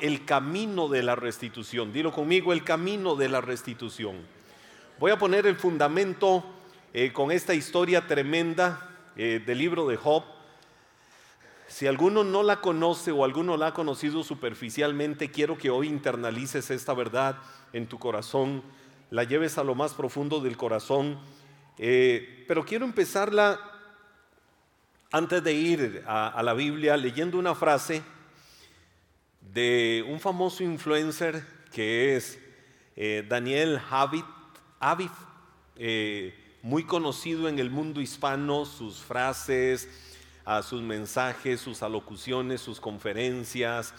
el camino de la restitución. Dilo conmigo, el camino de la restitución. Voy a poner el fundamento eh, con esta historia tremenda eh, del libro de Job. Si alguno no la conoce o alguno la ha conocido superficialmente, quiero que hoy internalices esta verdad en tu corazón, la lleves a lo más profundo del corazón. Eh, pero quiero empezarla antes de ir a la Biblia leyendo una frase de un famoso influencer que es eh, Daniel Javid, eh, muy conocido en el mundo hispano, sus frases, sus mensajes, sus alocuciones, sus conferencias,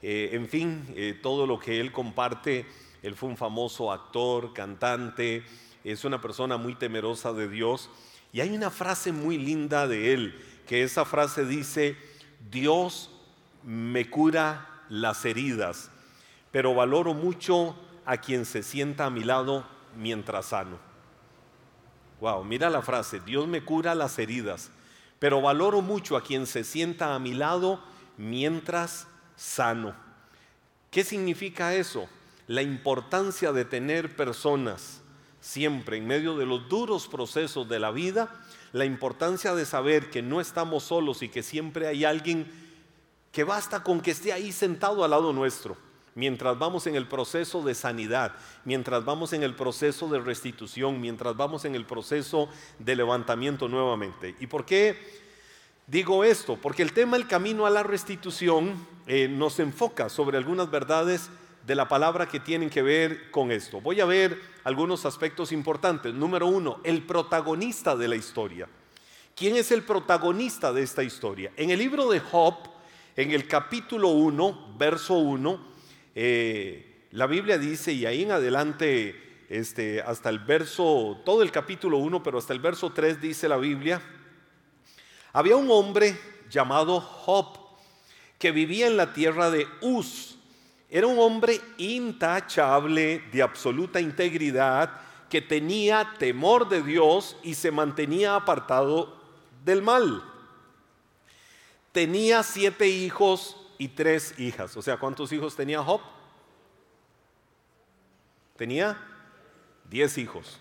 eh, en fin, todo lo que él comparte. Él fue un famoso actor, cantante, es una persona muy temerosa de Dios. Y hay una frase muy linda de él, que esa frase dice, Dios me cura las heridas, pero valoro mucho a quien se sienta a mi lado mientras sano. Wow, mira la frase, Dios me cura las heridas, pero valoro mucho a quien se sienta a mi lado mientras sano. ¿Qué significa eso? La importancia de tener personas siempre en medio de los duros procesos de la vida, la importancia de saber que no estamos solos y que siempre hay alguien que basta con que esté ahí sentado al lado nuestro, mientras vamos en el proceso de sanidad, mientras vamos en el proceso de restitución, mientras vamos en el proceso de levantamiento nuevamente. ¿Y por qué digo esto? Porque el tema el camino a la restitución eh, nos enfoca sobre algunas verdades de la palabra que tienen que ver con esto. Voy a ver algunos aspectos importantes. Número uno, el protagonista de la historia. ¿Quién es el protagonista de esta historia? En el libro de Job, en el capítulo 1, verso 1, eh, la Biblia dice, y ahí en adelante, este, hasta el verso, todo el capítulo 1, pero hasta el verso 3 dice la Biblia, había un hombre llamado Job que vivía en la tierra de Uz. Era un hombre intachable, de absoluta integridad, que tenía temor de Dios y se mantenía apartado del mal tenía siete hijos y tres hijas. O sea, ¿cuántos hijos tenía Job? Tenía diez hijos.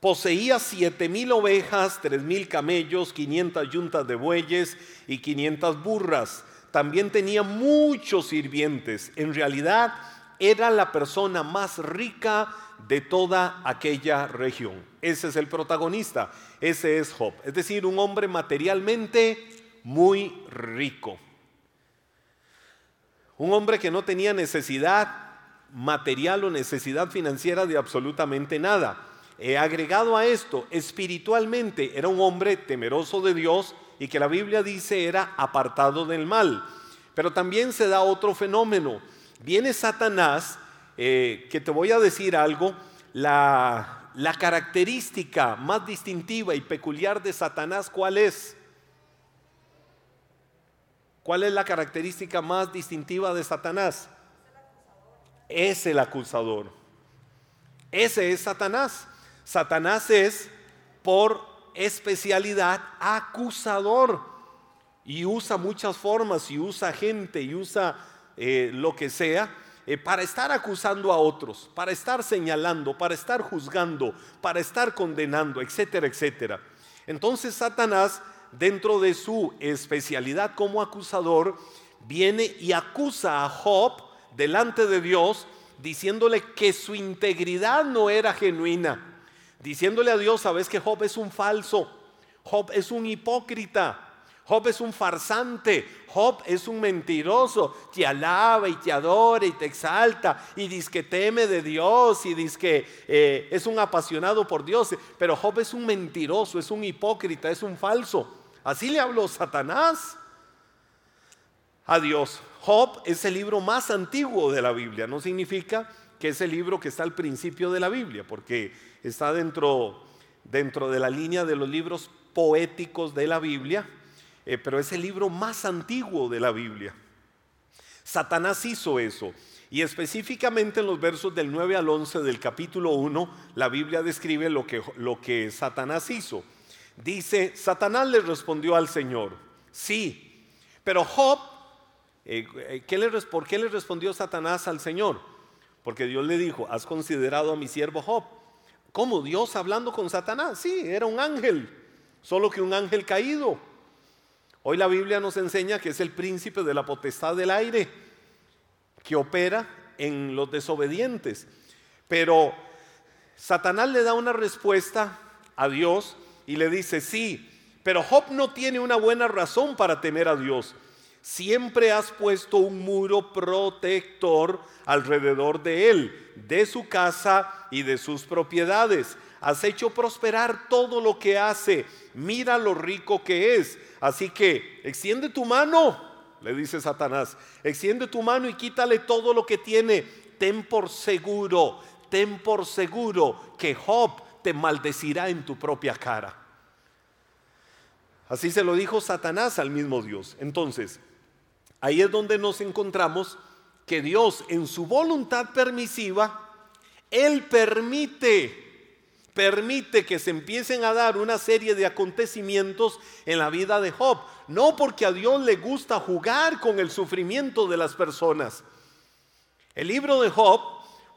Poseía siete mil ovejas, tres mil camellos, quinientas yuntas de bueyes y quinientas burras. También tenía muchos sirvientes. En realidad era la persona más rica de toda aquella región. Ese es el protagonista, ese es Job. Es decir, un hombre materialmente muy rico. Un hombre que no tenía necesidad material o necesidad financiera de absolutamente nada. He agregado a esto, espiritualmente era un hombre temeroso de Dios y que la Biblia dice era apartado del mal. Pero también se da otro fenómeno. Viene Satanás, eh, que te voy a decir algo, la, la característica más distintiva y peculiar de Satanás, ¿cuál es? ¿Cuál es la característica más distintiva de Satanás? Es el acusador. Ese es Satanás. Satanás es por especialidad acusador y usa muchas formas y usa gente y usa eh, lo que sea eh, para estar acusando a otros, para estar señalando, para estar juzgando, para estar condenando, etcétera, etcétera. Entonces Satanás dentro de su especialidad como acusador, viene y acusa a Job delante de Dios, diciéndole que su integridad no era genuina, diciéndole a Dios, sabes que Job es un falso, Job es un hipócrita. Job es un farsante, Job es un mentiroso, te alaba y te adora y te exalta. Y dice que teme de Dios y dice que eh, es un apasionado por Dios, pero Job es un mentiroso, es un hipócrita, es un falso. Así le habló Satanás a Dios. Job es el libro más antiguo de la Biblia. No significa que es el libro que está al principio de la Biblia, porque está dentro, dentro de la línea de los libros poéticos de la Biblia, eh, pero es el libro más antiguo de la Biblia. Satanás hizo eso. Y específicamente en los versos del 9 al 11 del capítulo 1, la Biblia describe lo que, lo que Satanás hizo. Dice, Satanás le respondió al Señor, sí, pero Job eh, eh, ¿qué le, ¿por qué le respondió Satanás al Señor? Porque Dios le dijo, has considerado a mi siervo Job. ¿Cómo Dios hablando con Satanás? Sí, era un ángel, solo que un ángel caído. Hoy la Biblia nos enseña que es el príncipe de la potestad del aire, que opera en los desobedientes. Pero Satanás le da una respuesta a Dios y le dice, sí, pero Job no tiene una buena razón para temer a Dios. Siempre has puesto un muro protector alrededor de él, de su casa y de sus propiedades. Has hecho prosperar todo lo que hace. Mira lo rico que es. Así que extiende tu mano, le dice Satanás. Extiende tu mano y quítale todo lo que tiene. Ten por seguro, ten por seguro que Job te maldecirá en tu propia cara. Así se lo dijo Satanás al mismo Dios. Entonces, ahí es donde nos encontramos que Dios en su voluntad permisiva, Él permite, permite que se empiecen a dar una serie de acontecimientos en la vida de Job. No porque a Dios le gusta jugar con el sufrimiento de las personas. El libro de Job,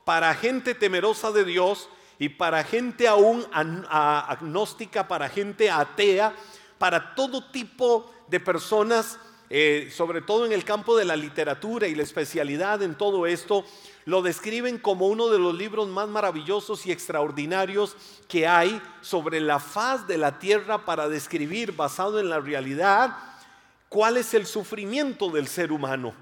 para gente temerosa de Dios y para gente aún agnóstica, para gente atea, para todo tipo de personas eh, sobre todo en el campo de la literatura y la especialidad en todo esto, lo describen como uno de los libros más maravillosos y extraordinarios que hay sobre la faz de la tierra para describir, basado en la realidad, cuál es el sufrimiento del ser humano,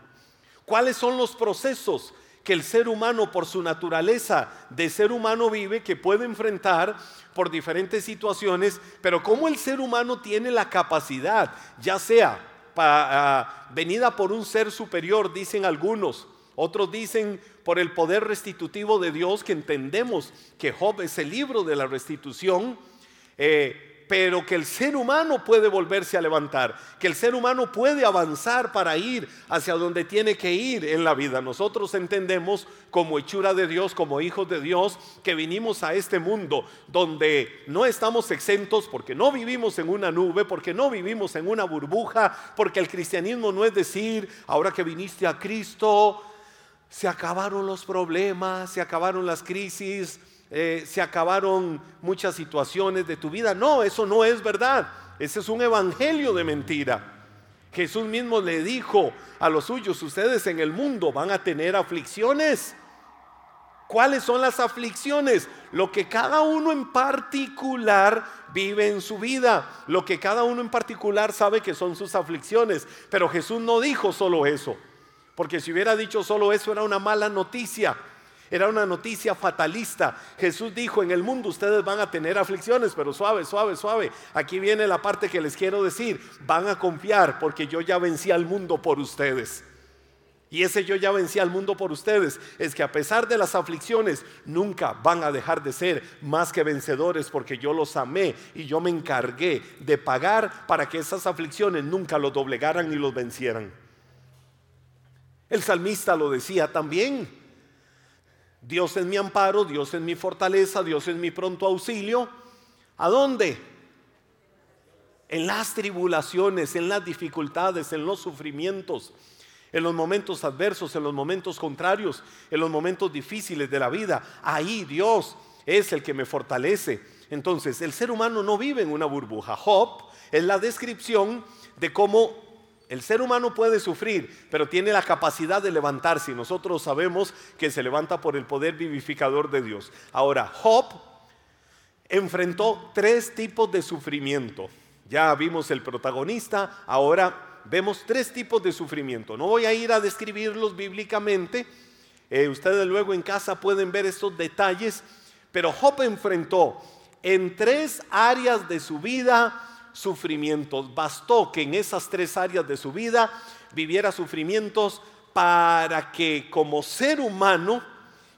cuáles son los procesos que el ser humano por su naturaleza de ser humano vive, que puede enfrentar por diferentes situaciones, pero cómo el ser humano tiene la capacidad, ya sea Ah, venida por un ser superior, dicen algunos. Otros dicen por el poder restitutivo de Dios, que entendemos que Job es el libro de la restitución. Eh, pero que el ser humano puede volverse a levantar, que el ser humano puede avanzar para ir hacia donde tiene que ir en la vida. Nosotros entendemos como hechura de Dios, como hijos de Dios, que vinimos a este mundo donde no estamos exentos porque no vivimos en una nube, porque no vivimos en una burbuja, porque el cristianismo no es decir, ahora que viniste a Cristo, se acabaron los problemas, se acabaron las crisis, eh, se acabaron muchas situaciones de tu vida. No, eso no es verdad. Ese es un evangelio de mentira. Jesús mismo le dijo a los suyos, ustedes en el mundo van a tener aflicciones. ¿Cuáles son las aflicciones? Lo que cada uno en particular vive en su vida, lo que cada uno en particular sabe que son sus aflicciones. Pero Jesús no dijo solo eso, porque si hubiera dicho solo eso era una mala noticia. Era una noticia fatalista. Jesús dijo, en el mundo ustedes van a tener aflicciones, pero suave, suave, suave. Aquí viene la parte que les quiero decir. Van a confiar porque yo ya vencí al mundo por ustedes. Y ese yo ya vencí al mundo por ustedes es que a pesar de las aflicciones, nunca van a dejar de ser más que vencedores porque yo los amé y yo me encargué de pagar para que esas aflicciones nunca los doblegaran ni los vencieran. El salmista lo decía también. Dios es mi amparo, Dios es mi fortaleza, Dios es mi pronto auxilio. ¿A dónde? En las tribulaciones, en las dificultades, en los sufrimientos, en los momentos adversos, en los momentos contrarios, en los momentos difíciles de la vida. Ahí Dios es el que me fortalece. Entonces, el ser humano no vive en una burbuja. Job es la descripción de cómo el ser humano puede sufrir, pero tiene la capacidad de levantarse y nosotros sabemos que se levanta por el poder vivificador de Dios. Ahora, Job enfrentó tres tipos de sufrimiento. Ya vimos el protagonista, ahora vemos tres tipos de sufrimiento. No voy a ir a describirlos bíblicamente, eh, ustedes luego en casa pueden ver estos detalles, pero Job enfrentó en tres áreas de su vida sufrimientos. Bastó que en esas tres áreas de su vida viviera sufrimientos para que como ser humano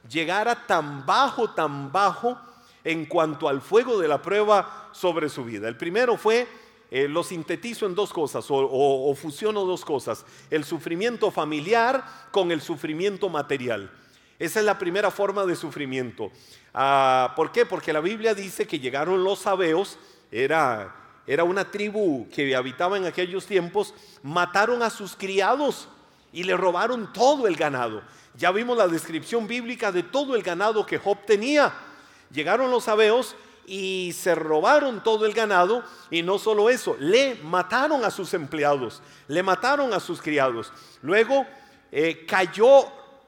llegara tan bajo, tan bajo en cuanto al fuego de la prueba sobre su vida. El primero fue, eh, lo sintetizo en dos cosas o, fusiono dos cosas, el sufrimiento familiar con el sufrimiento material. Esa es la primera forma de sufrimiento. Ah, ¿Por qué? Porque la Biblia dice que llegaron los sabeos, era era una tribu que habitaba en aquellos tiempos, mataron a sus criados y le robaron todo el ganado. Ya vimos la descripción bíblica de todo el ganado que Job tenía. Llegaron los sabeos y se robaron todo el ganado y no solo eso, le mataron a sus empleados, le mataron a sus criados. Luego eh, cayó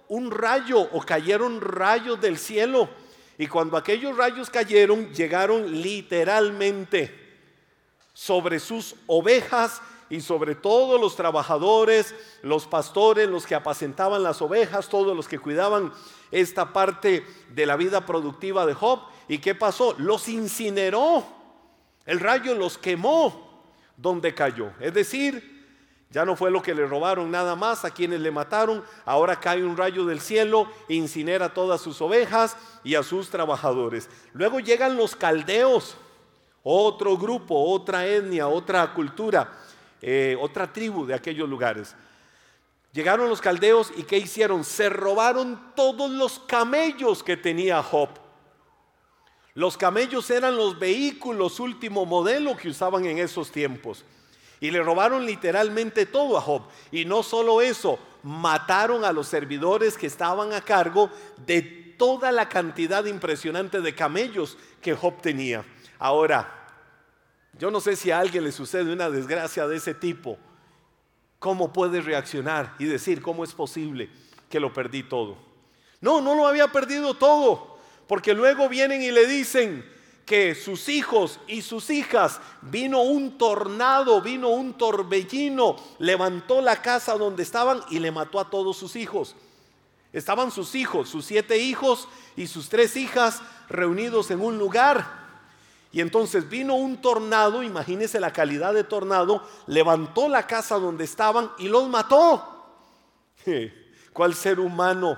un rayo o cayeron rayos del cielo y cuando aquellos rayos cayeron llegaron literalmente sobre sus ovejas y sobre todos los trabajadores, los pastores, los que apacentaban las ovejas, todos los que cuidaban esta parte de la vida productiva de Job. ¿Y qué pasó? Los incineró. El rayo los quemó donde cayó. Es decir, ya no fue lo que le robaron nada más a quienes le mataron. Ahora cae un rayo del cielo, incinera todas sus ovejas y a sus trabajadores. Luego llegan los caldeos, otro grupo, otra etnia, otra cultura, eh, otra tribu de aquellos lugares. Llegaron los caldeos y ¿qué hicieron? Se robaron todos los camellos que tenía Job. Los camellos eran los vehículos último modelo que usaban en esos tiempos. Y le robaron literalmente todo a Job. Y no solo eso, mataron a los servidores que estaban a cargo de toda la cantidad impresionante de camellos que Job tenía. Ahora, yo no sé si a alguien le sucede una desgracia de ese tipo. ¿Cómo puede reaccionar y decir cómo es posible que lo perdí todo? No, no lo había perdido todo. Porque luego vienen y le dicen que sus hijos y sus hijas vino un tornado, vino un torbellino, levantó la casa donde estaban y le mató a todos sus hijos. Estaban sus hijos, sus siete hijos y sus tres hijas reunidos en un lugar. Y entonces vino un tornado, imagínense la calidad de tornado, levantó la casa donde estaban y los mató. ¿Cuál ser humano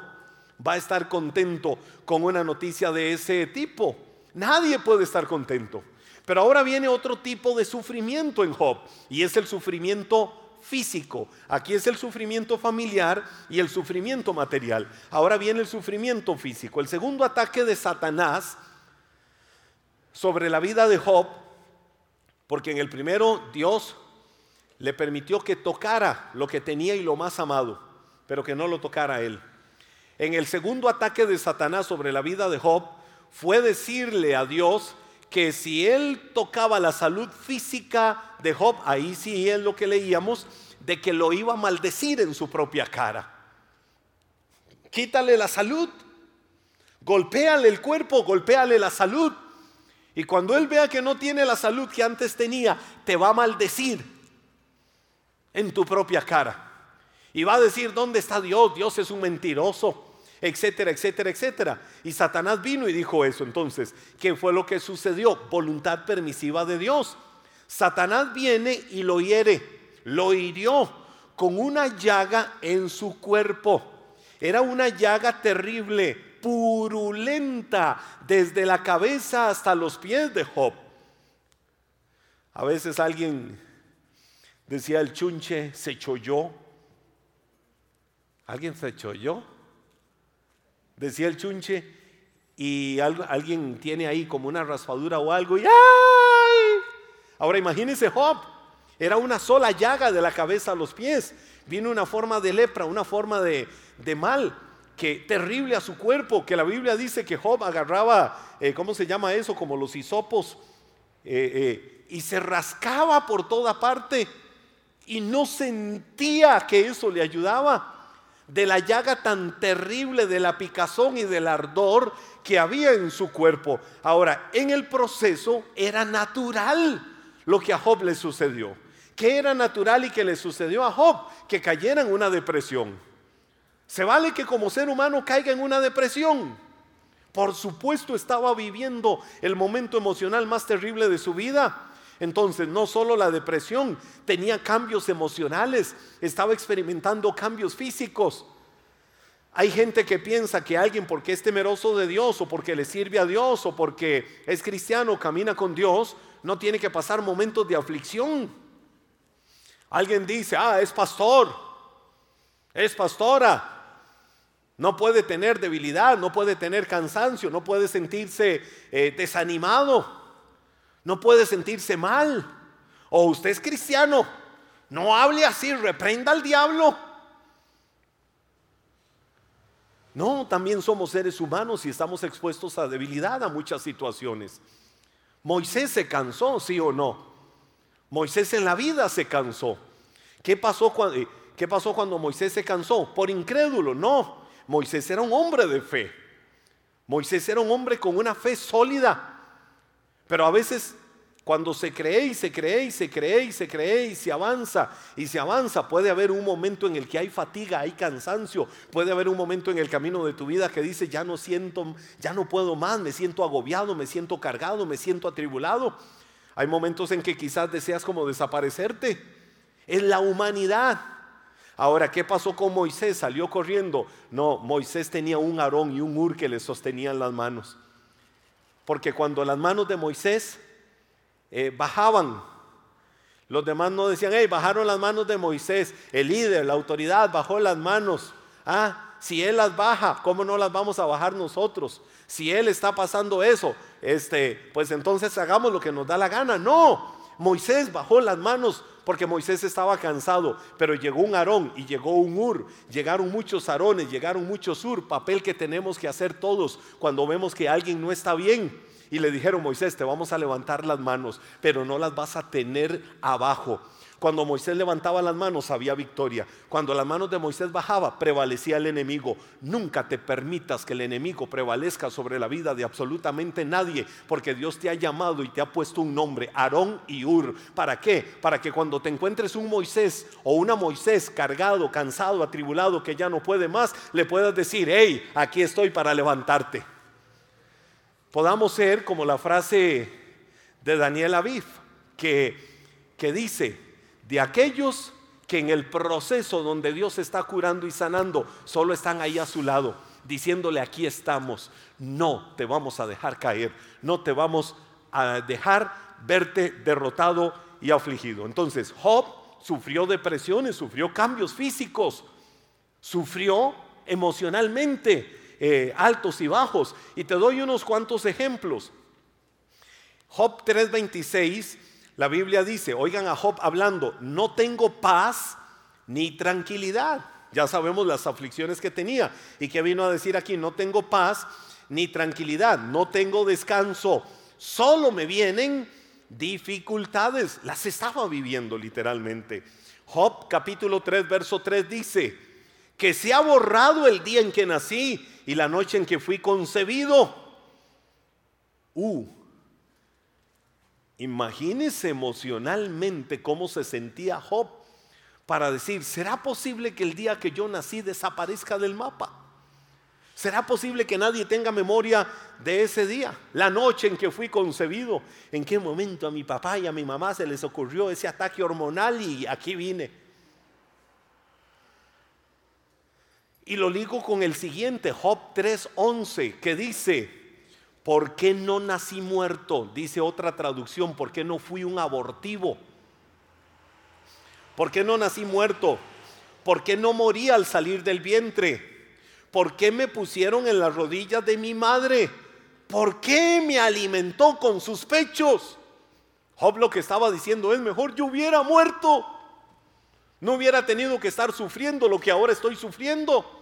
va a estar contento con una noticia de ese tipo. Nadie puede estar contento. Pero ahora viene otro tipo de sufrimiento en Job y es el sufrimiento físico. Aquí es el sufrimiento familiar y el sufrimiento material. Ahora viene el sufrimiento físico. El segundo ataque de Satanás sobre la vida de Job, porque en el primero Dios le permitió que tocara lo que tenía y lo más amado, pero que no lo tocara él en el segundo ataque de Satanás sobre la vida de Job fue decirle a Dios que si él tocaba la salud física de Job, ahí sí es lo que leíamos, de que lo iba a maldecir en su propia cara. Quítale la salud, golpéale el cuerpo, golpéale la salud. Y cuando él vea que no tiene la salud que antes tenía, te va a maldecir en tu propia cara. Y va a decir, ¿dónde está Dios? Dios es un mentiroso etcétera, etcétera, etcétera. Y Satanás vino y dijo eso. Entonces, ¿qué fue lo que sucedió? Voluntad permisiva de Dios. Satanás viene y lo hiere, lo hirió con una llaga en su cuerpo. Era una llaga terrible, purulenta, desde la cabeza hasta los pies de Job. A veces alguien decía el chunche, se cholló. ¿Alguien se cholló? decía el chunche, y alguien tiene ahí como una raspadura o algo, y ¡ay! Ahora imagínense Job, era una sola llaga de la cabeza a los pies, vino una forma de lepra, una forma de, mal, que terrible a su cuerpo, que la Biblia dice que Job agarraba, eh, ¿cómo se llama eso? Como los hisopos, eh, eh, y se rascaba por toda parte y no sentía que eso le ayudaba de la llaga tan terrible, de la picazón y del ardor que había en su cuerpo. Ahora, en el proceso era natural lo que a Job le sucedió. ¿Qué era natural y que le sucedió a Job? Que cayera en una depresión. Se vale que como ser humano caiga en una depresión. Por supuesto estaba viviendo el momento emocional más terrible de su vida. Entonces, no solo la depresión, tenía cambios emocionales, estaba experimentando cambios físicos. Hay gente que piensa que alguien porque es temeroso de Dios o porque le sirve a Dios o porque es cristiano, camina con Dios, no tiene que pasar momentos de aflicción. Alguien dice, ah, es pastor, es pastora, no puede tener debilidad, no puede tener cansancio, no puede sentirse eh, desanimado. No puede sentirse mal. O usted es cristiano. No hable así, reprenda al diablo. No, también somos seres humanos y estamos expuestos a debilidad a muchas situaciones. Moisés se cansó, sí o no. Moisés en la vida se cansó. ¿Qué pasó, cuando, eh, ¿Qué pasó cuando Moisés se cansó? Por incrédulo, no. Moisés era un hombre de fe. Moisés era un hombre con una fe sólida. Pero a veces cuando se cree y se cree y se cree y se cree y se avanza y se avanza, puede haber un momento en el que hay fatiga, hay cansancio, puede haber un momento en el camino de tu vida que dice, ya no siento, ya no puedo más, me siento agobiado, me siento cargado, me siento atribulado. Hay momentos en que quizás deseas como desaparecerte. Es la humanidad. Ahora, ¿qué pasó con Moisés? ¿Salió corriendo? No, Moisés tenía un arón y un ur que le sostenían las manos. Porque cuando las manos de Moisés eh, bajaban. Los demás no decían, hey, bajaron las manos de Moisés. El líder, la autoridad bajó las manos. Ah, si él las baja, ¿cómo no las vamos a bajar nosotros? Si él está pasando eso, este, pues entonces hagamos lo que nos da la gana. No, Moisés bajó las manos porque Moisés estaba cansado, pero llegó un Aarón y llegó un Ur, llegaron muchos Aarones, llegaron muchos Ur, papel que tenemos que hacer todos cuando vemos que alguien no está bien. Y le dijeron, Moisés, te vamos a levantar las manos, pero no las vas a tener abajo. Cuando Moisés levantaba las manos había victoria. Cuando las manos de Moisés bajaba prevalecía el enemigo. Nunca te permitas que el enemigo prevalezca sobre la vida de absolutamente nadie, porque Dios te ha llamado y te ha puesto un nombre, Aarón y Ur. ¿Para qué? Para que cuando te encuentres un Moisés o una Moisés cargado, cansado, atribulado, que ya no puede más, le puedas decir, hey, aquí estoy para levantarte podamos ser como la frase de Daniel Aviv, que, que dice, de aquellos que en el proceso donde Dios está curando y sanando, solo están ahí a su lado, diciéndole, aquí estamos, no te vamos a dejar caer, no te vamos a dejar verte derrotado y afligido. Entonces, Job sufrió depresiones, sufrió cambios físicos, sufrió emocionalmente, eh, altos y bajos. Y te doy unos cuantos ejemplos. Job 3:26, la Biblia dice, oigan a Job hablando, no tengo paz ni tranquilidad. Ya sabemos las aflicciones que tenía. Y que vino a decir aquí, no tengo paz ni tranquilidad, no tengo descanso, solo me vienen dificultades. Las estaba viviendo literalmente. Job capítulo 3, verso 3 dice, que se ha borrado el día en que nací y la noche en que fui concebido. Uh, imagínese emocionalmente cómo se sentía Job para decir, ¿será posible que el día que yo nací desaparezca del mapa? ¿Será posible que nadie tenga memoria de ese día? La noche en que fui concebido. ¿En qué momento a mi papá y a mi mamá se les ocurrió ese ataque hormonal y aquí vine? Y lo ligo con el siguiente, Job 3:11, que dice, ¿por qué no nací muerto? Dice otra traducción, ¿por qué no fui un abortivo? ¿Por qué no nací muerto? ¿Por qué no morí al salir del vientre? ¿Por qué me pusieron en las rodillas de mi madre? ¿Por qué me alimentó con sus pechos? Job lo que estaba diciendo es mejor yo hubiera muerto. No hubiera tenido que estar sufriendo lo que ahora estoy sufriendo.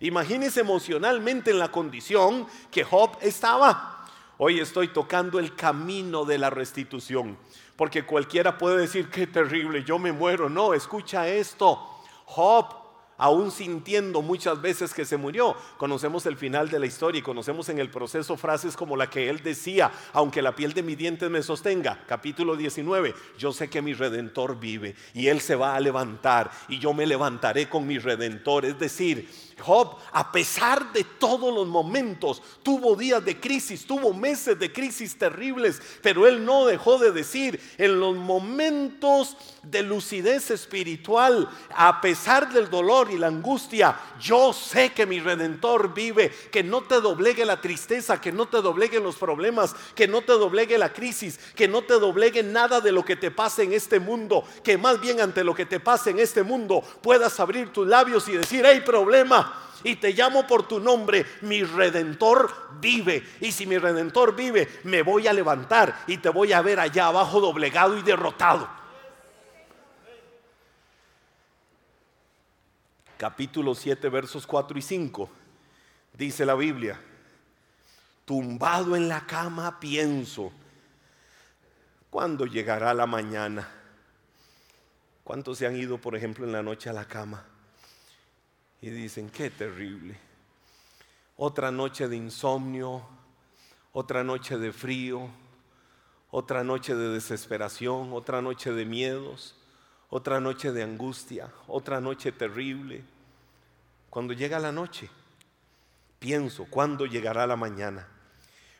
Imagínese emocionalmente en la condición que Job estaba. Hoy estoy tocando el camino de la restitución, porque cualquiera puede decir, qué terrible, yo me muero. No, escucha esto. Job aún sintiendo muchas veces que se murió. Conocemos el final de la historia y conocemos en el proceso frases como la que él decía, aunque la piel de mi dientes me sostenga, capítulo 19, yo sé que mi redentor vive y él se va a levantar y yo me levantaré con mi redentor. Es decir, Job, a pesar de todos los momentos, tuvo días de crisis, tuvo meses de crisis terribles, pero él no dejó de decir, en los momentos de lucidez espiritual, a pesar del dolor y la angustia, yo sé que mi redentor vive, que no te doblegue la tristeza, que no te dobleguen los problemas, que no te doblegue la crisis, que no te doblegue nada de lo que te pase en este mundo, que más bien ante lo que te pase en este mundo puedas abrir tus labios y decir, hay problema y te llamo por tu nombre, mi redentor vive. Y si mi redentor vive, me voy a levantar y te voy a ver allá abajo doblegado y derrotado. Capítulo 7, versos 4 y 5. Dice la Biblia, tumbado en la cama pienso, ¿cuándo llegará la mañana? ¿Cuántos se han ido, por ejemplo, en la noche a la cama? Y dicen, qué terrible. Otra noche de insomnio, otra noche de frío, otra noche de desesperación, otra noche de miedos, otra noche de angustia, otra noche terrible. Cuando llega la noche, pienso, ¿cuándo llegará la mañana?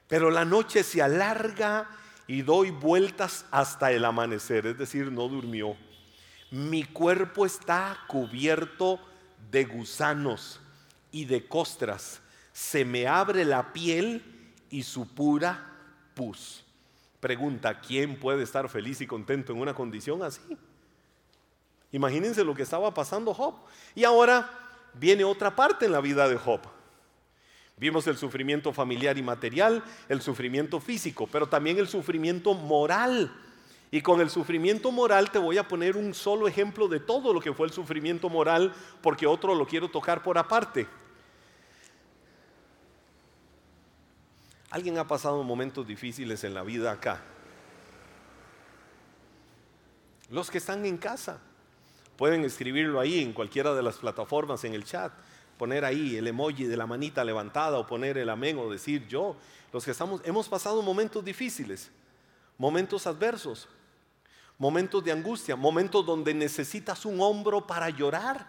Pero la noche se alarga y doy vueltas hasta el amanecer, es decir, no durmió. Mi cuerpo está cubierto de gusanos y de costras. Se me abre la piel y supura pus. Pregunta, ¿quién puede estar feliz y contento en una condición así? Imagínense lo que estaba pasando Job. Y ahora viene otra parte en la vida de Job. Vimos el sufrimiento familiar y material, el sufrimiento físico, pero también el sufrimiento moral. Y con el sufrimiento moral te voy a poner un solo ejemplo de todo lo que fue el sufrimiento moral, porque otro lo quiero tocar por aparte. ¿Alguien ha pasado momentos difíciles en la vida acá? Los que están en casa. Pueden escribirlo ahí en cualquiera de las plataformas en el chat, poner ahí el emoji de la manita levantada o poner el amén o decir yo. Los que estamos, hemos pasado momentos difíciles, momentos adversos, momentos de angustia, momentos donde necesitas un hombro para llorar,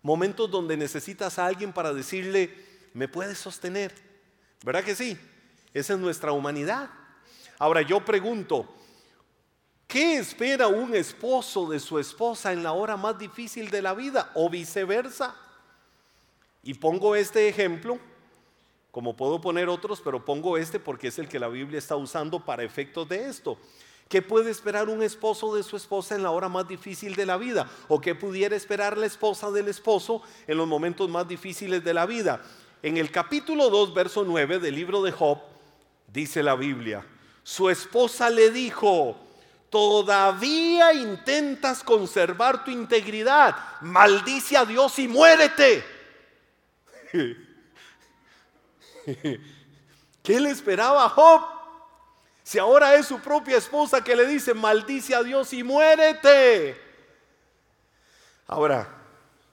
momentos donde necesitas a alguien para decirle, me puedes sostener. ¿Verdad que sí? Esa es nuestra humanidad. Ahora yo pregunto, ¿Qué espera un esposo de su esposa en la hora más difícil de la vida o viceversa? Y pongo este ejemplo, como puedo poner otros, pero pongo este porque es el que la Biblia está usando para efectos de esto. ¿Qué puede esperar un esposo de su esposa en la hora más difícil de la vida? ¿O qué pudiera esperar la esposa del esposo en los momentos más difíciles de la vida? En el capítulo 2, verso 9 del libro de Job, dice la Biblia, su esposa le dijo, todavía intentas conservar tu integridad, maldice a Dios y muérete. ¿Qué le esperaba a Job? Si ahora es su propia esposa que le dice, maldice a Dios y muérete. Ahora,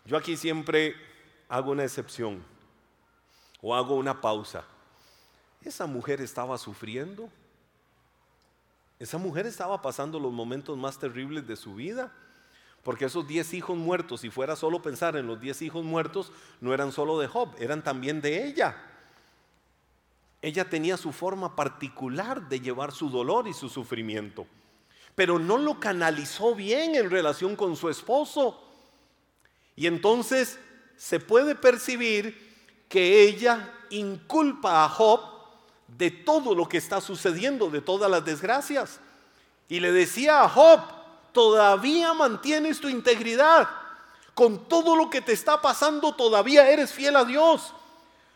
yo aquí siempre hago una excepción o hago una pausa. Esa mujer estaba sufriendo. Esa mujer estaba pasando los momentos más terribles de su vida. Porque esos diez hijos muertos, si fuera solo pensar en los diez hijos muertos, no eran solo de Job, eran también de ella. Ella tenía su forma particular de llevar su dolor y su sufrimiento, pero no lo canalizó bien en relación con su esposo. Y entonces se puede percibir que ella inculpa a Job de todo lo que está sucediendo, de todas las desgracias. Y le decía a Job, todavía mantienes tu integridad. Con todo lo que te está pasando, todavía eres fiel a Dios.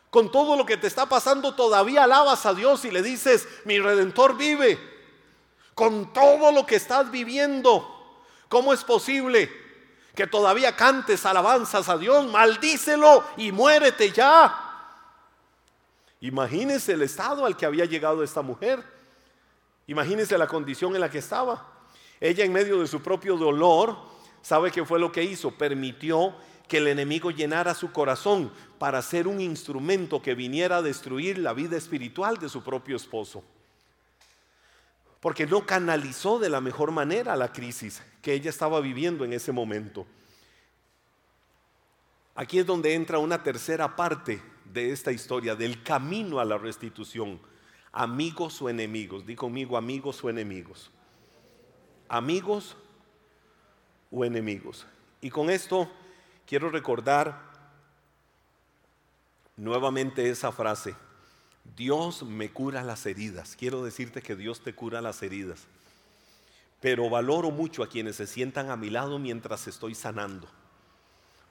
Con todo lo que te está pasando, todavía alabas a Dios y le dices, mi redentor vive. Con todo lo que estás viviendo, ¿cómo es posible que todavía cantes alabanzas a Dios? Maldícelo y muérete ya. Imagínense el estado al que había llegado esta mujer. Imagínense la condición en la que estaba. Ella en medio de su propio dolor, ¿sabe qué fue lo que hizo? Permitió que el enemigo llenara su corazón para ser un instrumento que viniera a destruir la vida espiritual de su propio esposo. Porque no canalizó de la mejor manera la crisis que ella estaba viviendo en ese momento. Aquí es donde entra una tercera parte de esta historia, del camino a la restitución. Amigos o enemigos, di conmigo amigos o enemigos. Amigos o enemigos. Y con esto quiero recordar nuevamente esa frase. Dios me cura las heridas. Quiero decirte que Dios te cura las heridas. Pero valoro mucho a quienes se sientan a mi lado mientras estoy sanando.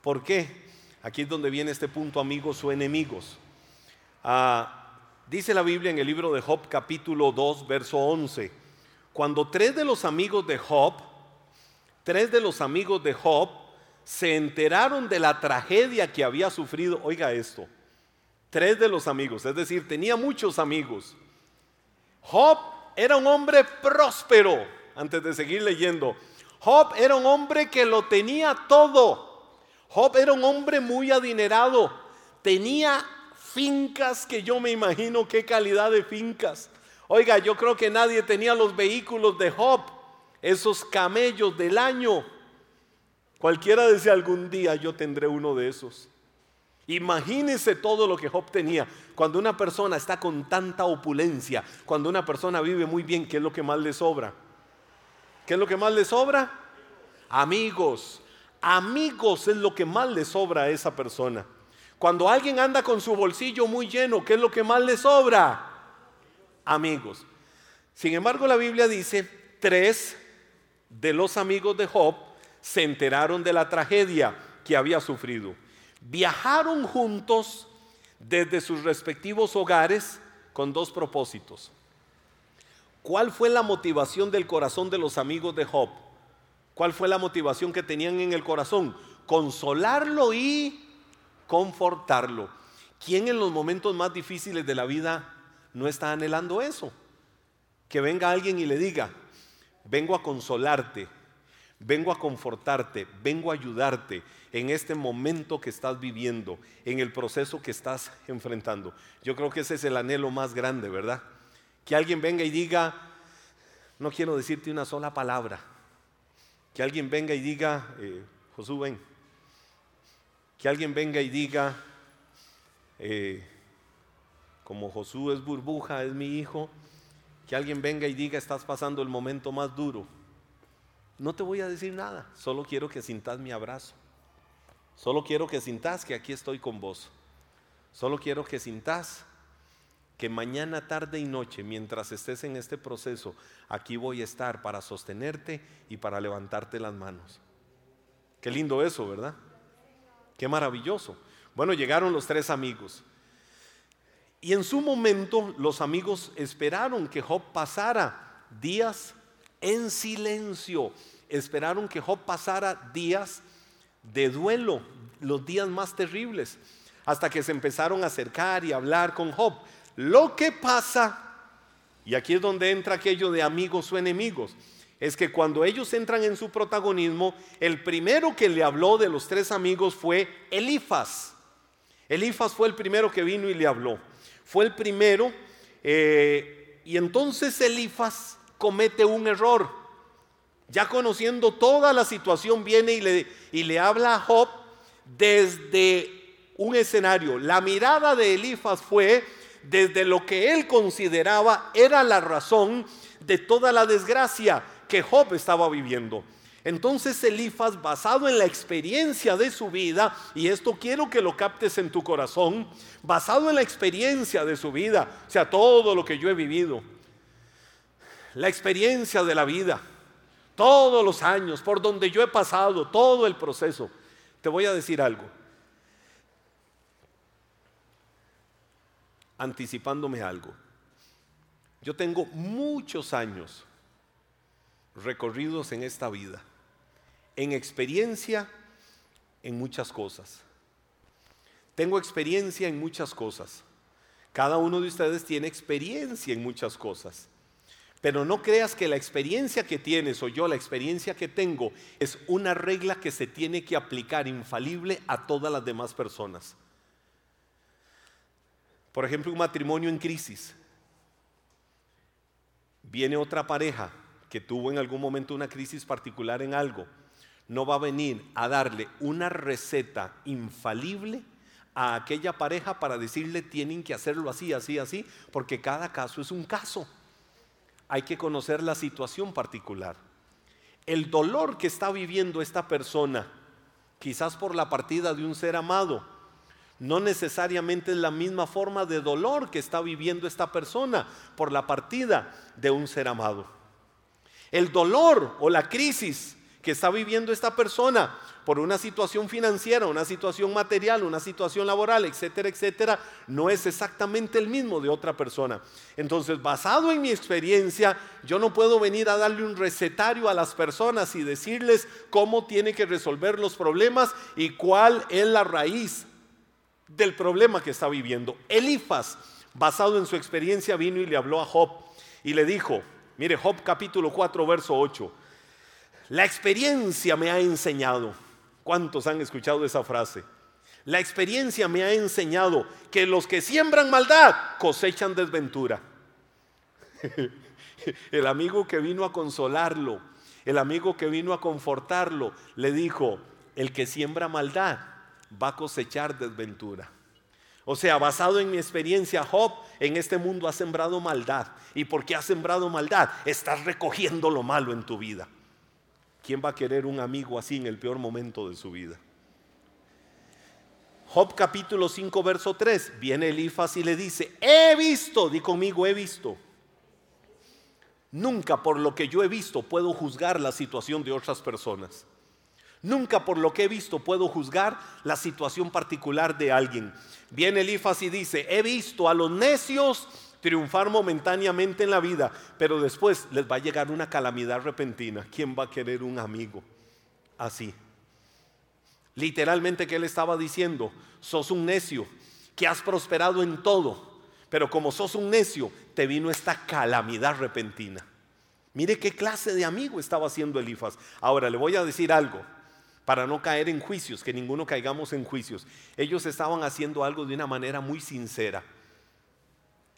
¿Por qué? Aquí es donde viene este punto, amigos o enemigos. Ah, dice la Biblia en el libro de Job capítulo 2, verso 11, cuando tres de los amigos de Job, tres de los amigos de Job se enteraron de la tragedia que había sufrido, oiga esto, tres de los amigos, es decir, tenía muchos amigos. Job era un hombre próspero, antes de seguir leyendo. Job era un hombre que lo tenía todo. Job era un hombre muy adinerado. Tenía fincas que yo me imagino qué calidad de fincas. Oiga, yo creo que nadie tenía los vehículos de Job, esos camellos del año. Cualquiera decía algún día yo tendré uno de esos. Imagínese todo lo que Job tenía. Cuando una persona está con tanta opulencia, cuando una persona vive muy bien, ¿qué es lo que más le sobra? ¿Qué es lo que más le sobra? Amigos. Amigos es lo que más le sobra a esa persona. Cuando alguien anda con su bolsillo muy lleno, ¿qué es lo que más le sobra? Amigos. Sin embargo, la Biblia dice, tres de los amigos de Job se enteraron de la tragedia que había sufrido. Viajaron juntos desde sus respectivos hogares con dos propósitos. ¿Cuál fue la motivación del corazón de los amigos de Job? ¿Cuál fue la motivación que tenían en el corazón? Consolarlo y confortarlo. ¿Quién en los momentos más difíciles de la vida no está anhelando eso? Que venga alguien y le diga, vengo a consolarte, vengo a confortarte, vengo a ayudarte en este momento que estás viviendo, en el proceso que estás enfrentando. Yo creo que ese es el anhelo más grande, ¿verdad? Que alguien venga y diga, no quiero decirte una sola palabra. Que alguien venga y diga, eh, Josué, ven. Que alguien venga y diga, eh, como Josué es burbuja, es mi hijo, que alguien venga y diga, estás pasando el momento más duro. No te voy a decir nada, solo quiero que sintas mi abrazo. Solo quiero que sintas que aquí estoy con vos. Solo quiero que sintas que mañana, tarde y noche, mientras estés en este proceso, aquí voy a estar para sostenerte y para levantarte las manos. Qué lindo eso, ¿verdad? Qué maravilloso. Bueno, llegaron los tres amigos. Y en su momento los amigos esperaron que Job pasara días en silencio. Esperaron que Job pasara días de duelo, los días más terribles, hasta que se empezaron a acercar y hablar con Job. Lo que pasa, y aquí es donde entra aquello de amigos o enemigos, es que cuando ellos entran en su protagonismo, el primero que le habló de los tres amigos fue Elifas. Elifas fue el primero que vino y le habló. Fue el primero, eh, y entonces Elifas comete un error. Ya conociendo toda la situación, viene y le, y le habla a Job desde un escenario. La mirada de Elifas fue desde lo que él consideraba era la razón de toda la desgracia que Job estaba viviendo. Entonces Elifas, basado en la experiencia de su vida, y esto quiero que lo captes en tu corazón, basado en la experiencia de su vida, o sea, todo lo que yo he vivido, la experiencia de la vida, todos los años, por donde yo he pasado, todo el proceso, te voy a decir algo. Anticipándome algo. Yo tengo muchos años recorridos en esta vida, en experiencia en muchas cosas. Tengo experiencia en muchas cosas. Cada uno de ustedes tiene experiencia en muchas cosas. Pero no creas que la experiencia que tienes o yo la experiencia que tengo es una regla que se tiene que aplicar infalible a todas las demás personas. Por ejemplo, un matrimonio en crisis. Viene otra pareja que tuvo en algún momento una crisis particular en algo. No va a venir a darle una receta infalible a aquella pareja para decirle tienen que hacerlo así, así, así, porque cada caso es un caso. Hay que conocer la situación particular. El dolor que está viviendo esta persona, quizás por la partida de un ser amado, no necesariamente es la misma forma de dolor que está viviendo esta persona por la partida de un ser amado. El dolor o la crisis que está viviendo esta persona por una situación financiera, una situación material, una situación laboral, etcétera, etcétera, no es exactamente el mismo de otra persona. Entonces, basado en mi experiencia, yo no puedo venir a darle un recetario a las personas y decirles cómo tiene que resolver los problemas y cuál es la raíz del problema que está viviendo. Elifas, basado en su experiencia, vino y le habló a Job y le dijo, mire Job capítulo 4, verso 8, la experiencia me ha enseñado, ¿cuántos han escuchado esa frase? La experiencia me ha enseñado que los que siembran maldad cosechan desventura. El amigo que vino a consolarlo, el amigo que vino a confortarlo, le dijo, el que siembra maldad va a cosechar desventura. O sea, basado en mi experiencia, Job en este mundo ha sembrado maldad. ¿Y porque ha sembrado maldad? Estás recogiendo lo malo en tu vida. ¿Quién va a querer un amigo así en el peor momento de su vida? Job capítulo 5, verso 3. Viene Elifas y le dice, he visto, di conmigo, he visto. Nunca por lo que yo he visto puedo juzgar la situación de otras personas. Nunca por lo que he visto puedo juzgar la situación particular de alguien. Viene Elifas y dice, he visto a los necios triunfar momentáneamente en la vida, pero después les va a llegar una calamidad repentina. ¿Quién va a querer un amigo así? Literalmente que él estaba diciendo, sos un necio, que has prosperado en todo, pero como sos un necio, te vino esta calamidad repentina. Mire qué clase de amigo estaba haciendo Elifas. Ahora le voy a decir algo para no caer en juicios, que ninguno caigamos en juicios. Ellos estaban haciendo algo de una manera muy sincera,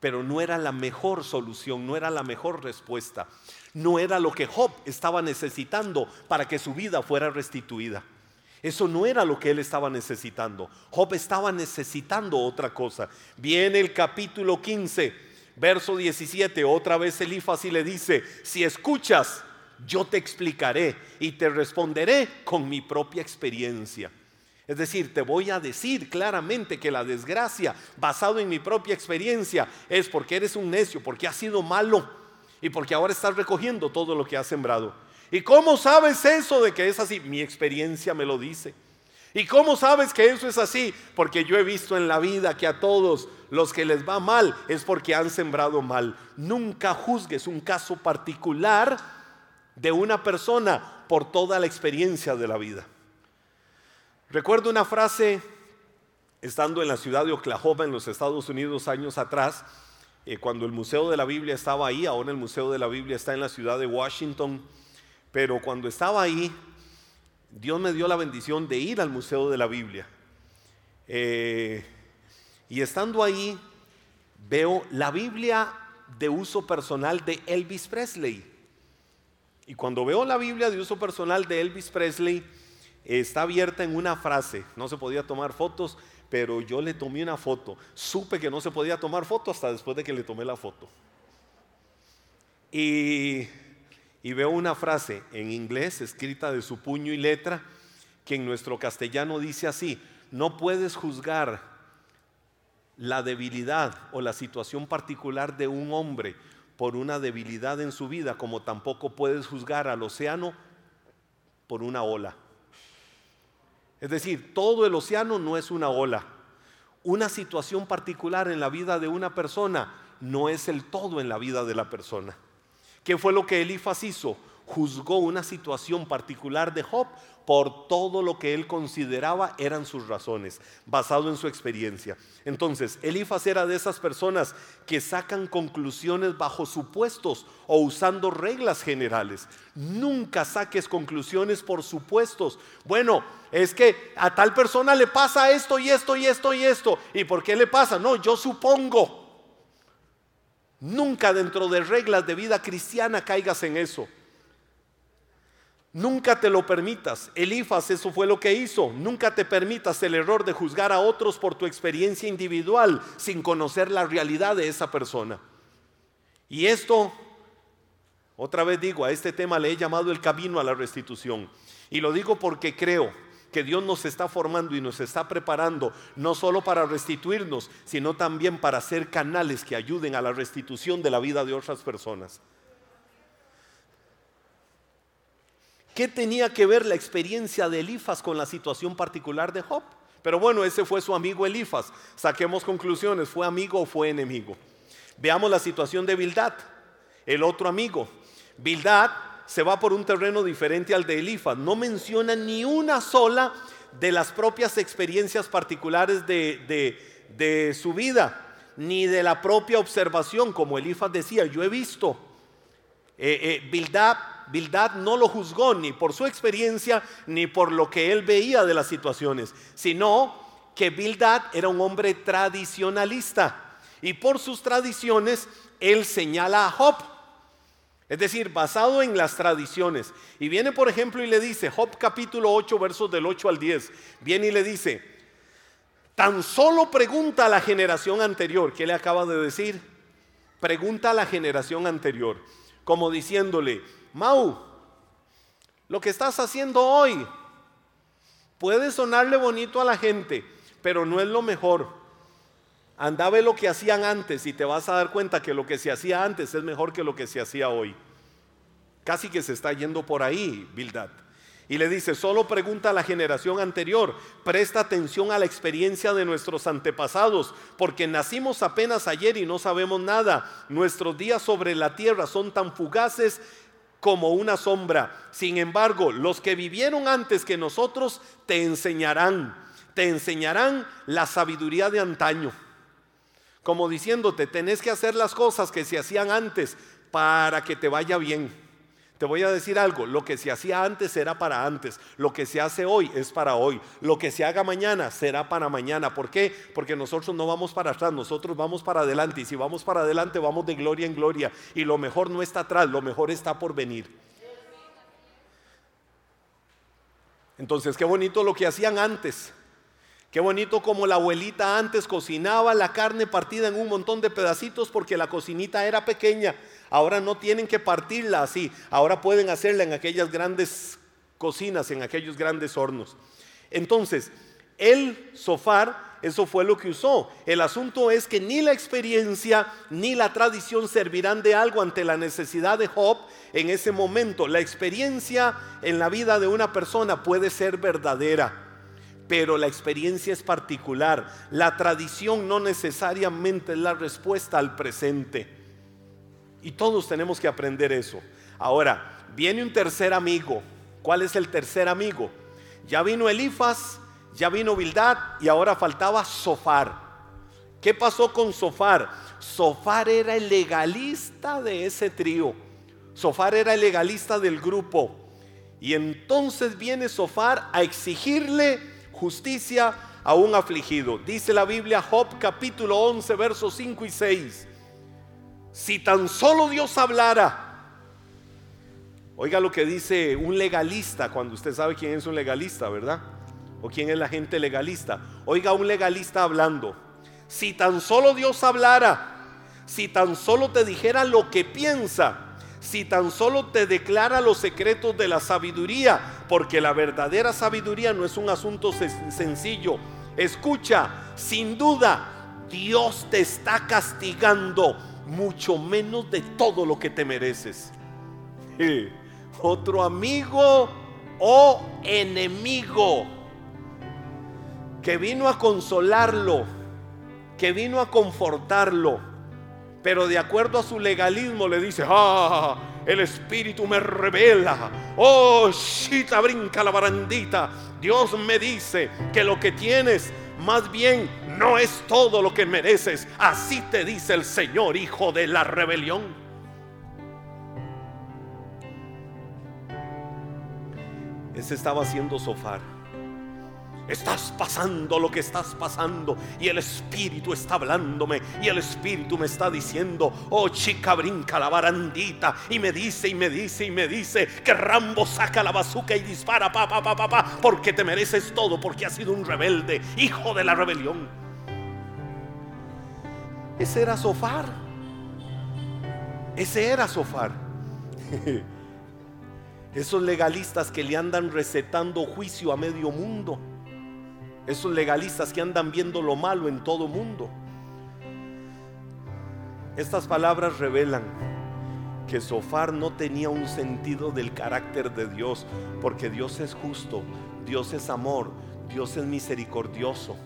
pero no era la mejor solución, no era la mejor respuesta, no era lo que Job estaba necesitando para que su vida fuera restituida. Eso no era lo que él estaba necesitando. Job estaba necesitando otra cosa. Viene el capítulo 15, verso 17, otra vez Elifas y le dice, si escuchas yo te explicaré y te responderé con mi propia experiencia. Es decir, te voy a decir claramente que la desgracia, basado en mi propia experiencia, es porque eres un necio, porque has sido malo y porque ahora estás recogiendo todo lo que has sembrado. ¿Y cómo sabes eso de que es así? Mi experiencia me lo dice. ¿Y cómo sabes que eso es así? Porque yo he visto en la vida que a todos los que les va mal es porque han sembrado mal. Nunca juzgues un caso particular de una persona por toda la experiencia de la vida. Recuerdo una frase estando en la ciudad de Oklahoma, en los Estados Unidos, años atrás, eh, cuando el Museo de la Biblia estaba ahí, ahora el Museo de la Biblia está en la ciudad de Washington, pero cuando estaba ahí, Dios me dio la bendición de ir al Museo de la Biblia. Eh, y estando ahí, veo la Biblia de uso personal de Elvis Presley. Y cuando veo la Biblia de uso personal de Elvis Presley, está abierta en una frase. No se podía tomar fotos, pero yo le tomé una foto. Supe que no se podía tomar foto hasta después de que le tomé la foto. Y, y veo una frase en inglés escrita de su puño y letra que en nuestro castellano dice así, no puedes juzgar la debilidad o la situación particular de un hombre por una debilidad en su vida, como tampoco puedes juzgar al océano por una ola. Es decir, todo el océano no es una ola. Una situación particular en la vida de una persona no es el todo en la vida de la persona. ¿Qué fue lo que Elifas hizo? Juzgó una situación particular de Job por todo lo que él consideraba eran sus razones, basado en su experiencia. Entonces, Elifas era de esas personas que sacan conclusiones bajo supuestos o usando reglas generales. Nunca saques conclusiones por supuestos. Bueno, es que a tal persona le pasa esto y esto y esto y esto. ¿Y por qué le pasa? No, yo supongo. Nunca dentro de reglas de vida cristiana caigas en eso. Nunca te lo permitas. Elifas eso fue lo que hizo. Nunca te permitas el error de juzgar a otros por tu experiencia individual sin conocer la realidad de esa persona. Y esto, otra vez digo, a este tema le he llamado el camino a la restitución. Y lo digo porque creo que Dios nos está formando y nos está preparando no solo para restituirnos, sino también para ser canales que ayuden a la restitución de la vida de otras personas. ¿Qué tenía que ver la experiencia de Elifas con la situación particular de Job? Pero bueno, ese fue su amigo Elifas. Saquemos conclusiones, ¿fue amigo o fue enemigo? Veamos la situación de Bildad, el otro amigo. Bildad se va por un terreno diferente al de Elifas. No menciona ni una sola de las propias experiencias particulares de, su vida, ni de la propia observación, como Elifas decía, yo he visto. Eh, eh, Bildad, no lo juzgó ni por su experiencia, ni por lo que él veía de las situaciones, sino que Bildad era un hombre tradicionalista. Y por sus tradiciones, él señala a Job es decir, basado en las tradiciones. Y viene, por ejemplo, y le dice, Job capítulo 8, versos del 8 al 10, viene y le dice, tan solo pregunta a la generación anterior, ¿qué le acaba de decir? Pregunta a la generación anterior, como diciéndole, Mau, lo que estás haciendo hoy puede sonarle bonito a la gente, pero no es lo mejor. Anda ve lo que hacían antes y te vas a dar cuenta que lo que se hacía antes es mejor que lo que se hacía hoy. Casi que se está yendo por ahí, Bildad. Y le dice, solo pregunta a la generación anterior, presta atención a la experiencia de nuestros antepasados, porque nacimos apenas ayer y no sabemos nada. Nuestros días sobre la tierra son tan fugaces como una sombra. Sin embargo, los que vivieron antes que nosotros te enseñarán, te enseñarán la sabiduría de antaño como diciéndote, tenés que hacer las cosas que se hacían antes para que te vaya bien. Te voy a decir algo, lo que se hacía antes era para antes, lo que se hace hoy es para hoy, lo que se haga mañana será para mañana. ¿Por qué? Porque nosotros no vamos para atrás, nosotros vamos para adelante y si vamos para adelante vamos de gloria en gloria y lo mejor no está atrás, lo mejor está por venir. Entonces, qué bonito lo que hacían antes. Qué bonito como la abuelita antes cocinaba la carne partida en un montón de pedacitos porque la cocinita era pequeña. Ahora no tienen que partirla así. Ahora pueden hacerla en aquellas grandes cocinas, en aquellos grandes hornos. Entonces, el sofar, eso fue lo que usó. El asunto es que ni la experiencia ni la tradición servirán de algo ante la necesidad de Job en ese momento. La experiencia en la vida de una persona puede ser verdadera pero la experiencia es particular. La tradición no necesariamente es la respuesta al presente. Y todos tenemos que aprender eso. Ahora, viene un tercer amigo. ¿Cuál es el tercer amigo? Ya vino Elifas, ya vino Bildad y ahora faltaba Sofar. ¿Qué pasó con Sofar? Sofar era el legalista de ese trío. Sofar era el legalista del grupo. Y entonces viene Sofar a exigirle justicia a un afligido. Dice la Biblia Job capítulo 11 versos 5 y 6. Si tan solo Dios hablara, oiga lo que dice un legalista, cuando usted sabe quién es un legalista, ¿verdad? O quién es la gente legalista. Oiga un legalista hablando. Si tan solo Dios hablara, si tan solo te dijera lo que piensa, si tan solo te declara los secretos de la sabiduría, porque la verdadera sabiduría no es un asunto sencillo. Escucha, sin duda, Dios te está castigando mucho menos de todo lo que te mereces. Otro amigo o enemigo que vino a consolarlo, que vino a confortarlo pero de acuerdo a su legalismo le dice, ah, el Espíritu me revela, oh, chita brinca la barandita, Dios me dice que lo que tienes más bien no es todo lo que mereces, así te dice el Señor, hijo de la rebelión. Ese estaba haciendo sofar. Estás pasando lo que estás pasando y el Espíritu está hablándome y el Espíritu me está diciendo, oh chica, brinca la barandita y me dice y me dice y me dice que Rambo saca la bazuca y dispara, pa, pa, pa, pa, pa, porque te mereces todo, porque has sido un rebelde, hijo de la rebelión. Ese era Sofar. Ese era Sofar. Esos legalistas que le andan recetando juicio a medio mundo esos legalistas que andan viendo lo malo en todo mundo. Estas palabras revelan que Sofar no tenía un sentido del carácter de Dios, porque Dios es justo, Dios es amor, Dios es misericordioso.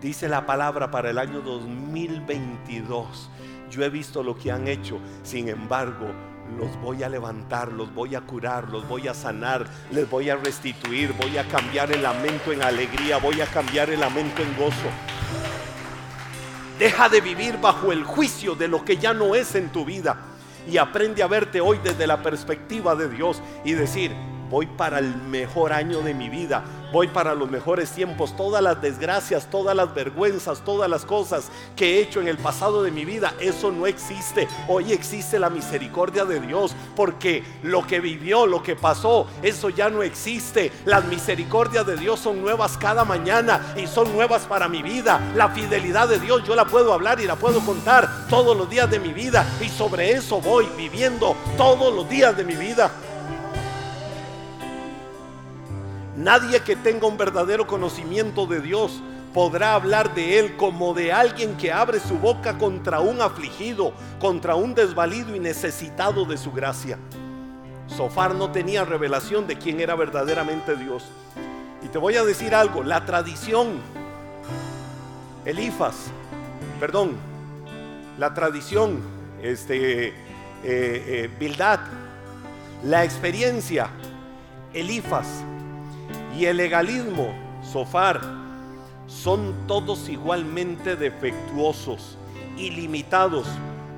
Dice la palabra para el año 2022. Yo he visto lo que han hecho, sin embargo, los voy a levantar, los voy a curar, los voy a sanar, les voy a restituir, voy a cambiar el lamento en alegría, voy a cambiar el lamento en gozo. Deja de vivir bajo el juicio de lo que ya no es en tu vida y aprende a verte hoy desde la perspectiva de Dios y decir, voy para el mejor año de mi vida, voy para los mejores tiempos, todas las desgracias, todas las vergüenzas, todas las cosas que he hecho en el pasado de mi vida, eso no existe. Hoy existe la misericordia de Dios, porque lo que vivió, lo que pasó, eso ya no existe. Las misericordias de Dios son nuevas cada mañana y son nuevas para mi vida. La fidelidad de Dios yo la puedo hablar y la puedo contar todos los días de mi vida y sobre eso voy viviendo todos los días de mi vida. Nadie que tenga un verdadero conocimiento de Dios podrá hablar de Él como de alguien que abre su boca contra un afligido, contra un desvalido y necesitado de su gracia. Sofar no tenía revelación de quién era verdaderamente Dios. Y te voy a decir algo, la tradición, Elifas, perdón, la tradición, este, eh, eh, Bildad, la experiencia, Elifas, y el legalismo, Sofar, son todos igualmente defectuosos y limitados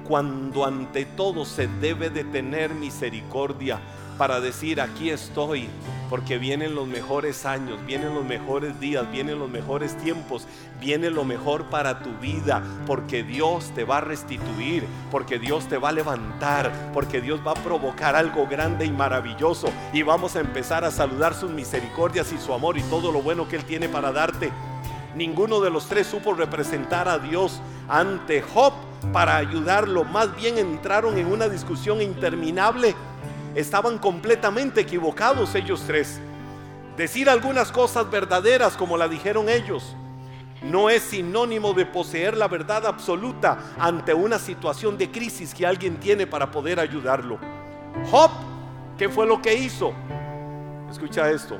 cuando ante todo se debe de tener misericordia para decir aquí estoy, porque vienen los mejores años, vienen los mejores días, vienen los mejores tiempos, viene lo mejor para tu vida, porque Dios te va a restituir, porque Dios te va a levantar, porque Dios va a provocar algo grande y maravilloso. Y vamos a empezar a saludar sus misericordias y su amor y todo lo bueno que Él tiene para darte. Ninguno de los tres supo representar a Dios ante Job para ayudarlo, más bien entraron en una discusión interminable estaban completamente equivocados ellos tres. Decir algunas cosas verdaderas como la dijeron ellos no es sinónimo de poseer la verdad absoluta ante una situación de crisis que alguien tiene para poder ayudarlo. Job, ¿qué fue lo que hizo? Escucha esto.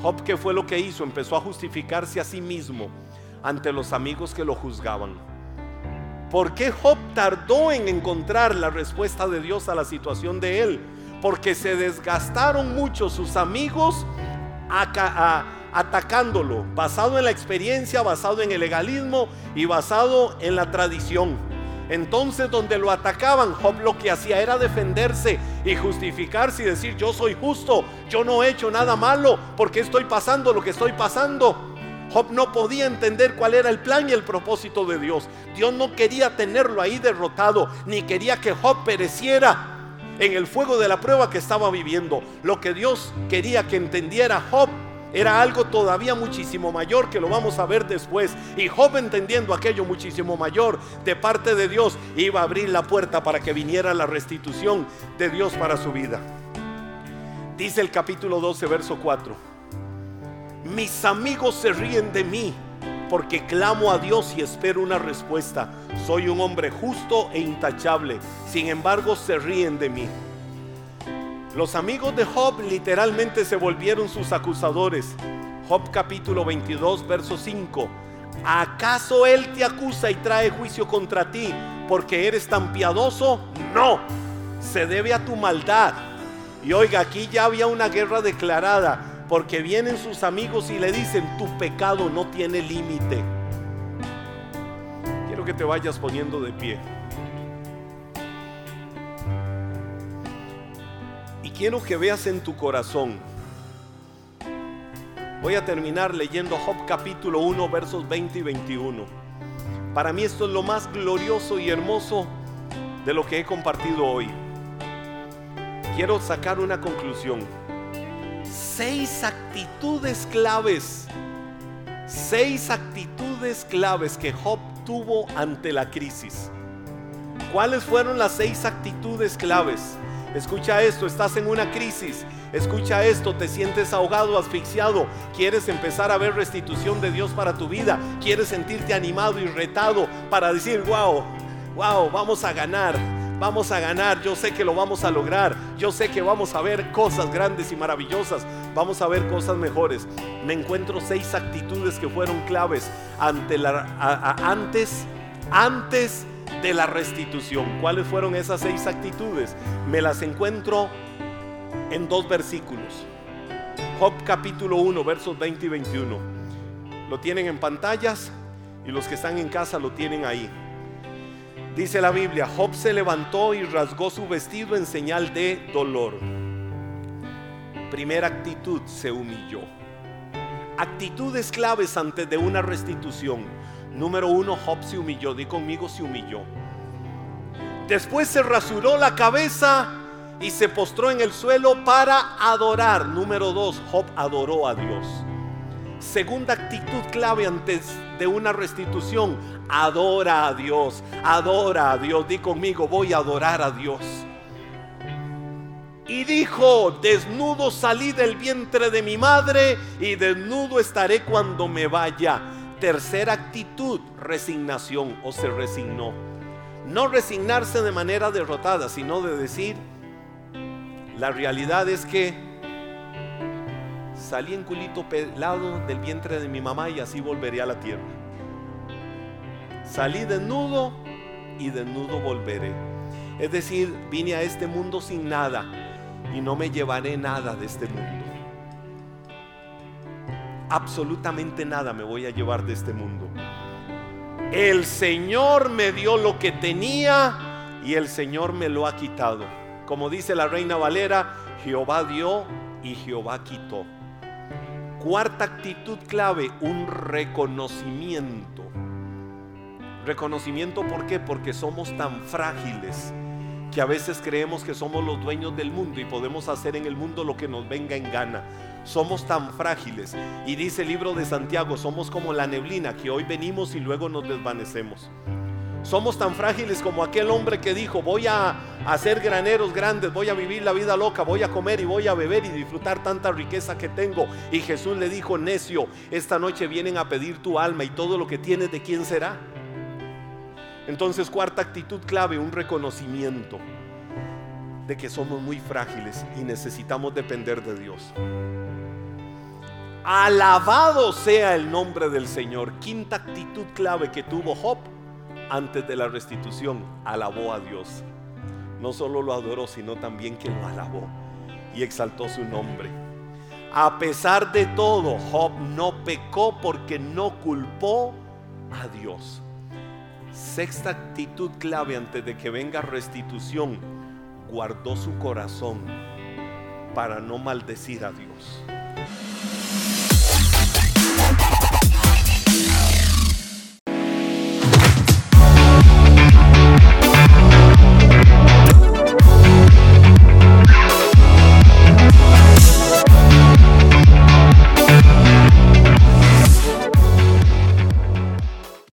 Job, ¿qué fue lo que hizo? Empezó a justificarse a sí mismo ante los amigos que lo juzgaban. ¿Por qué Job tardó en encontrar la respuesta de Dios a la situación de él? Porque se desgastaron mucho sus amigos atacándolo, basado en la experiencia, basado en el legalismo y basado en la tradición. Entonces donde lo atacaban, Job lo que hacía era defenderse y justificarse y decir, yo soy justo, yo no he hecho nada malo, porque estoy pasando lo que estoy pasando. Job no podía entender cuál era el plan y el propósito de Dios. Dios no quería tenerlo ahí derrotado, ni quería que Job pereciera en el fuego de la prueba que estaba viviendo. Lo que Dios quería que entendiera Job era algo todavía muchísimo mayor que lo vamos a ver después. Y Job entendiendo aquello muchísimo mayor de parte de Dios, iba a abrir la puerta para que viniera la restitución de Dios para su vida. Dice el capítulo 12, verso 4. Mis amigos se ríen de mí porque clamo a Dios y espero una respuesta. Soy un hombre justo e intachable. Sin embargo, se ríen de mí. Los amigos de Job literalmente se volvieron sus acusadores. Job capítulo 22, verso 5. ¿Acaso él te acusa y trae juicio contra ti porque eres tan piadoso? No, se debe a tu maldad. Y oiga, aquí ya había una guerra declarada porque vienen sus amigos y le dicen, tu pecado no tiene límite. Quiero que te vayas poniendo de pie. Y quiero que veas en tu corazón. Voy a terminar leyendo Job capítulo 1 versos 20 y 21. Para mí esto es lo más glorioso y hermoso de lo que he compartido hoy. Quiero sacar una conclusión seis actitudes claves, seis actitudes claves que Job tuvo ante la crisis. ¿Cuáles fueron las seis actitudes claves? Escucha esto, estás en una crisis. Escucha esto, te sientes ahogado, asfixiado. Quieres empezar a ver restitución de Dios para tu vida. Quieres sentirte animado y retado para decir, wow, wow, vamos a ganar vamos a ganar, yo sé que lo vamos a lograr, yo sé que vamos a ver cosas grandes y maravillosas, vamos a ver cosas mejores. Me encuentro seis actitudes que fueron claves ante antes, antes de la restitución. ¿Cuáles fueron esas seis actitudes? Me las encuentro en dos versículos. Job capítulo 1, versos 20 y 21. Lo tienen en pantallas y los que están en casa lo tienen ahí. Dice la Biblia, Job se levantó y rasgó su vestido en señal de dolor. Primera actitud, se humilló. Actitudes claves antes de una restitución. Número uno, Job se humilló. Di conmigo, se humilló. Después se rasuró la cabeza y se postró en el suelo para adorar. Número dos, Job adoró a Dios. Segunda actitud clave antes de una restitución, adora a Dios, adora a Dios. Di conmigo, voy a adorar a Dios. Y dijo, desnudo salí del vientre de mi madre y desnudo estaré cuando me vaya. Tercera actitud, resignación o se resignó. No resignarse de manera derrotada, sino de decir, la realidad es que salí en culito pelado del vientre de mi mamá y así volveré a la tierra. Salí desnudo y desnudo volveré. Es decir, vine a este mundo sin nada y no me llevaré nada de este mundo. Absolutamente nada me voy a llevar de este mundo. El Señor me dio lo que tenía y el Señor me lo ha quitado. Como dice la reina Valera, Jehová dio y Jehová quitó. Cuarta actitud clave, un reconocimiento. Reconocimiento ¿por qué? Porque somos tan frágiles que a veces creemos que somos los dueños del mundo y podemos hacer en el mundo lo que nos venga en gana. Somos tan frágiles. Y dice el libro de Santiago, somos como la neblina que hoy venimos y luego nos desvanecemos. Somos tan frágiles como aquel hombre que dijo, voy a hacer graneros grandes, voy a vivir la vida loca, voy a comer y voy a beber y disfrutar tanta riqueza que tengo. Y Jesús le dijo, necio, esta noche vienen a pedir tu alma y todo lo que tienes de quién será. Entonces, cuarta actitud clave, un reconocimiento de que somos muy frágiles y necesitamos depender de Dios. Alabado sea el nombre del Señor. Quinta actitud clave que tuvo Job antes de la restitución, alabó a Dios. No solo lo adoró, sino también que lo alabó y exaltó su nombre. A pesar de todo, Job no pecó porque no culpó a Dios. Sexta actitud clave antes de que venga restitución, guardó su corazón para no maldecir a Dios.